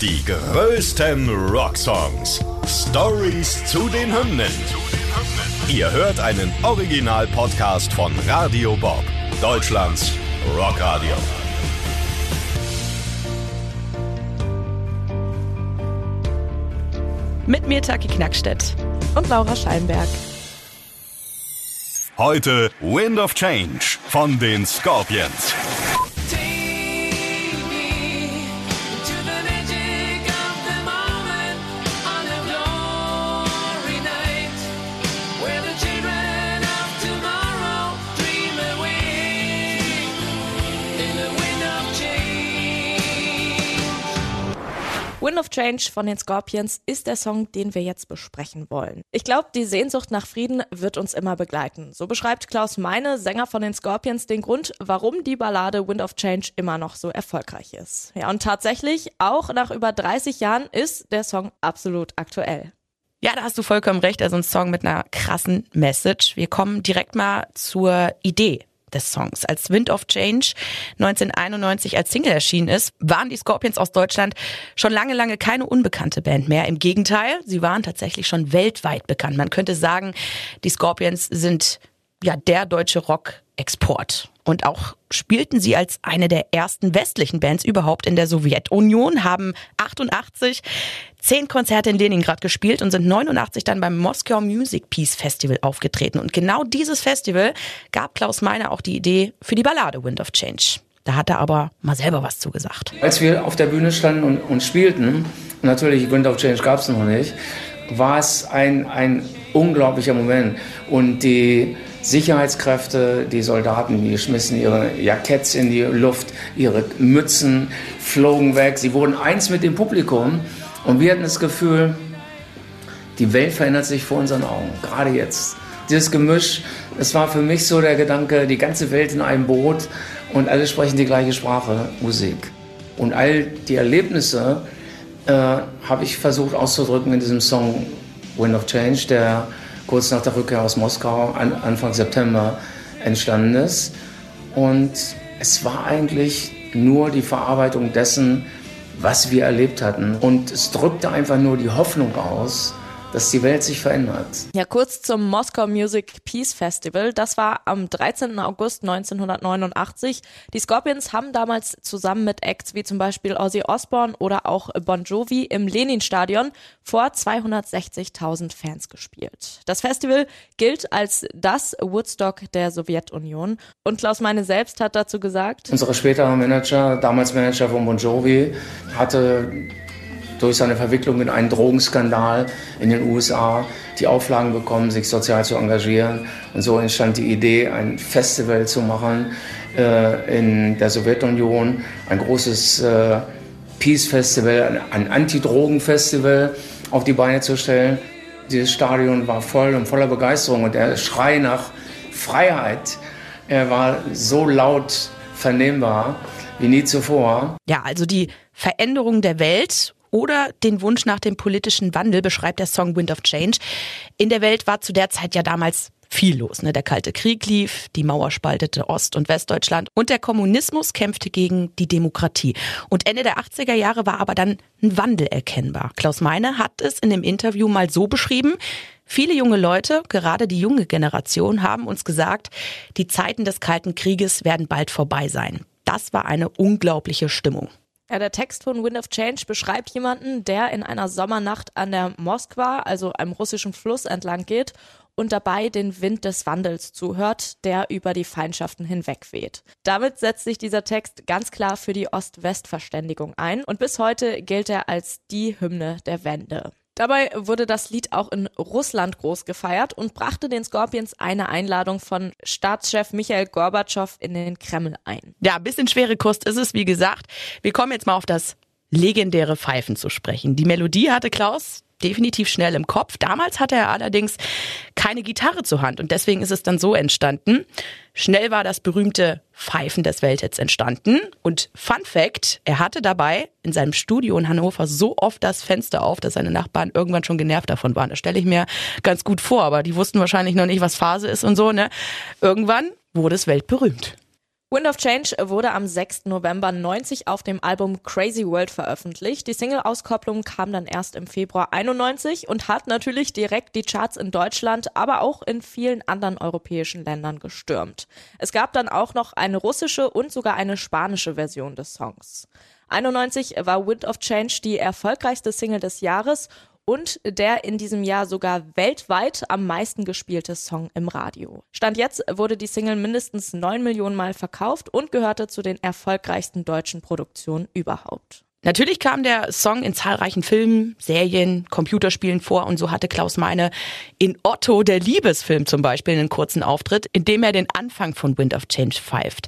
Die größten Rocksongs. Stories zu den Hymnen. Ihr hört einen Original-Podcast von Radio Bob, Deutschlands Rockradio. Mit mir Taki Knackstedt und Laura Scheinberg. Heute Wind of Change von den Scorpions. Wind of Change von den Scorpions ist der Song, den wir jetzt besprechen wollen. Ich glaube, die Sehnsucht nach Frieden wird uns immer begleiten. So beschreibt Klaus Meine, Sänger von den Scorpions, den Grund, warum die Ballade Wind of Change immer noch so erfolgreich ist. Ja, und tatsächlich, auch nach über 30 Jahren ist der Song absolut aktuell. Ja, da hast du vollkommen recht. Also ein Song mit einer krassen Message. Wir kommen direkt mal zur Idee des Songs. Als Wind of Change 1991 als Single erschienen ist, waren die Scorpions aus Deutschland schon lange, lange keine unbekannte Band mehr. Im Gegenteil, sie waren tatsächlich schon weltweit bekannt. Man könnte sagen, die Scorpions sind ja der deutsche Rock-Export. Und auch spielten sie als eine der ersten westlichen Bands überhaupt in der Sowjetunion, haben 88 zehn Konzerte in Leningrad gespielt und sind 89 dann beim Moskau Music Peace Festival aufgetreten. Und genau dieses Festival gab Klaus Meiner auch die Idee für die Ballade Wind of Change. Da hat er aber mal selber was zugesagt. Als wir auf der Bühne standen und, und spielten, natürlich Wind of Change gab es noch nicht, war es ein, ein unglaublicher Moment. Und die Sicherheitskräfte, die Soldaten, die schmissen ihre Jacketts in die Luft, ihre Mützen flogen weg. Sie wurden eins mit dem Publikum und wir hatten das Gefühl, die Welt verändert sich vor unseren Augen, gerade jetzt. Dieses Gemisch, es war für mich so der Gedanke, die ganze Welt in einem Boot und alle sprechen die gleiche Sprache, Musik. Und all die Erlebnisse äh, habe ich versucht auszudrücken in diesem Song Wind of Change, der kurz nach der Rückkehr aus Moskau, an, Anfang September, entstanden ist. Und es war eigentlich nur die Verarbeitung dessen, was wir erlebt hatten. Und es drückte einfach nur die Hoffnung aus, dass die Welt sich verändert. Ja, kurz zum Moskau Music Peace Festival. Das war am 13. August 1989. Die Scorpions haben damals zusammen mit Acts wie zum Beispiel Ozzy Osbourne oder auch Bon Jovi im Lenin-Stadion vor 260.000 Fans gespielt. Das Festival gilt als das Woodstock der Sowjetunion. Und Klaus Meine selbst hat dazu gesagt, Unsere spätere Manager, damals Manager von Bon Jovi, hatte durch seine Verwicklung in einen Drogenskandal in den USA die Auflagen bekommen, sich sozial zu engagieren. Und so entstand die Idee, ein Festival zu machen äh, in der Sowjetunion, ein großes äh, Peace Festival, ein Anti-Drogen-Festival auf die Beine zu stellen. Dieses Stadion war voll und voller Begeisterung und der Schrei nach Freiheit, er war so laut vernehmbar wie nie zuvor. Ja, also die Veränderung der Welt oder den Wunsch nach dem politischen Wandel beschreibt der Song Wind of Change. In der Welt war zu der Zeit ja damals viel los. Ne? Der Kalte Krieg lief, die Mauer spaltete Ost- und Westdeutschland und der Kommunismus kämpfte gegen die Demokratie. Und Ende der 80er Jahre war aber dann ein Wandel erkennbar. Klaus Meine hat es in dem Interview mal so beschrieben, Viele junge Leute, gerade die junge Generation, haben uns gesagt, die Zeiten des Kalten Krieges werden bald vorbei sein. Das war eine unglaubliche Stimmung. Ja, der Text von Wind of Change beschreibt jemanden, der in einer Sommernacht an der Moskwa, also einem russischen Fluss entlang geht und dabei den Wind des Wandels zuhört, der über die Feindschaften hinwegweht. Damit setzt sich dieser Text ganz klar für die Ost-West-Verständigung ein und bis heute gilt er als die Hymne der Wende. Dabei wurde das Lied auch in Russland groß gefeiert und brachte den Scorpions eine Einladung von Staatschef Michael Gorbatschow in den Kreml ein. Ja, ein bisschen schwere Kost ist es, wie gesagt. Wir kommen jetzt mal auf das legendäre Pfeifen zu sprechen. Die Melodie hatte Klaus definitiv schnell im Kopf. Damals hatte er allerdings keine Gitarre zur Hand und deswegen ist es dann so entstanden. Schnell war das berühmte Pfeifen des Welthits entstanden und Fun Fact, er hatte dabei in seinem Studio in Hannover so oft das Fenster auf, dass seine Nachbarn irgendwann schon genervt davon waren. Das stelle ich mir ganz gut vor, aber die wussten wahrscheinlich noch nicht, was Phase ist und so, ne? Irgendwann wurde es weltberühmt. Wind of Change wurde am 6. November 90 auf dem Album Crazy World veröffentlicht. Die Single-Auskopplung kam dann erst im Februar 91 und hat natürlich direkt die Charts in Deutschland, aber auch in vielen anderen europäischen Ländern gestürmt. Es gab dann auch noch eine russische und sogar eine spanische Version des Songs. 91 war Wind of Change die erfolgreichste Single des Jahres und der in diesem Jahr sogar weltweit am meisten gespielte Song im Radio. Stand jetzt wurde die Single mindestens neun Millionen Mal verkauft und gehörte zu den erfolgreichsten deutschen Produktionen überhaupt. Natürlich kam der Song in zahlreichen Filmen, Serien, Computerspielen vor und so hatte Klaus Meine in Otto, der Liebesfilm zum Beispiel, einen kurzen Auftritt, in dem er den Anfang von Wind of Change pfeift.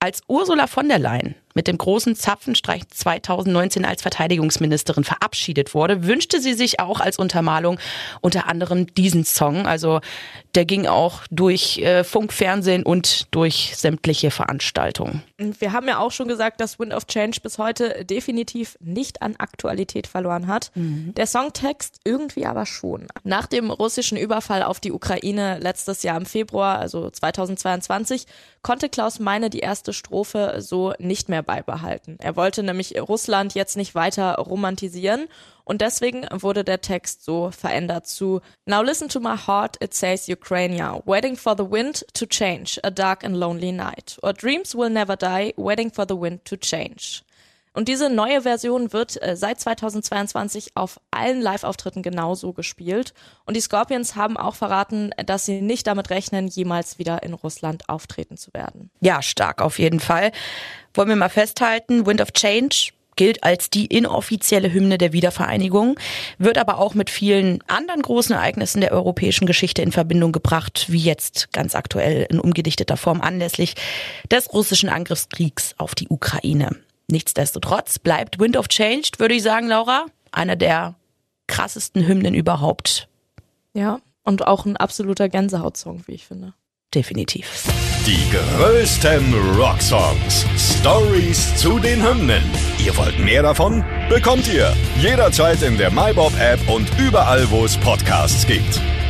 Als Ursula von der Leyen mit dem großen Zapfenstreich 2019 als Verteidigungsministerin verabschiedet wurde, wünschte sie sich auch als Untermalung unter anderem diesen Song. Also der ging auch durch äh, Funk, Fernsehen und durch sämtliche Veranstaltungen. Wir haben ja auch schon gesagt, dass Wind of Change bis heute definitiv nicht an Aktualität verloren hat. Mhm. Der Songtext irgendwie aber schon. Nach dem russischen Überfall auf die Ukraine letztes Jahr im Februar, also 2022, konnte Klaus Meine die erste Strophe so nicht mehr beibehalten. Er wollte nämlich Russland jetzt nicht weiter romantisieren und deswegen wurde der Text so verändert zu Now listen to my heart, it says Ukraine, waiting for the wind to change, a dark and lonely night. Or dreams will never die, waiting for the wind to change. Und diese neue Version wird äh, seit 2022 auf allen Live-Auftritten genauso gespielt. Und die Scorpions haben auch verraten, dass sie nicht damit rechnen, jemals wieder in Russland auftreten zu werden. Ja, stark auf jeden Fall. Wollen wir mal festhalten, Wind of Change gilt als die inoffizielle Hymne der Wiedervereinigung, wird aber auch mit vielen anderen großen Ereignissen der europäischen Geschichte in Verbindung gebracht, wie jetzt ganz aktuell in umgedichteter Form anlässlich des russischen Angriffskriegs auf die Ukraine. Nichtsdestotrotz bleibt Wind of Change, würde ich sagen, Laura, einer der krassesten Hymnen überhaupt. Ja, und auch ein absoluter Gänsehautsong, wie ich finde. Definitiv. Die größten Rocksongs. Stories zu den Hymnen. Ihr wollt mehr davon? Bekommt ihr jederzeit in der MyBob-App und überall, wo es Podcasts gibt.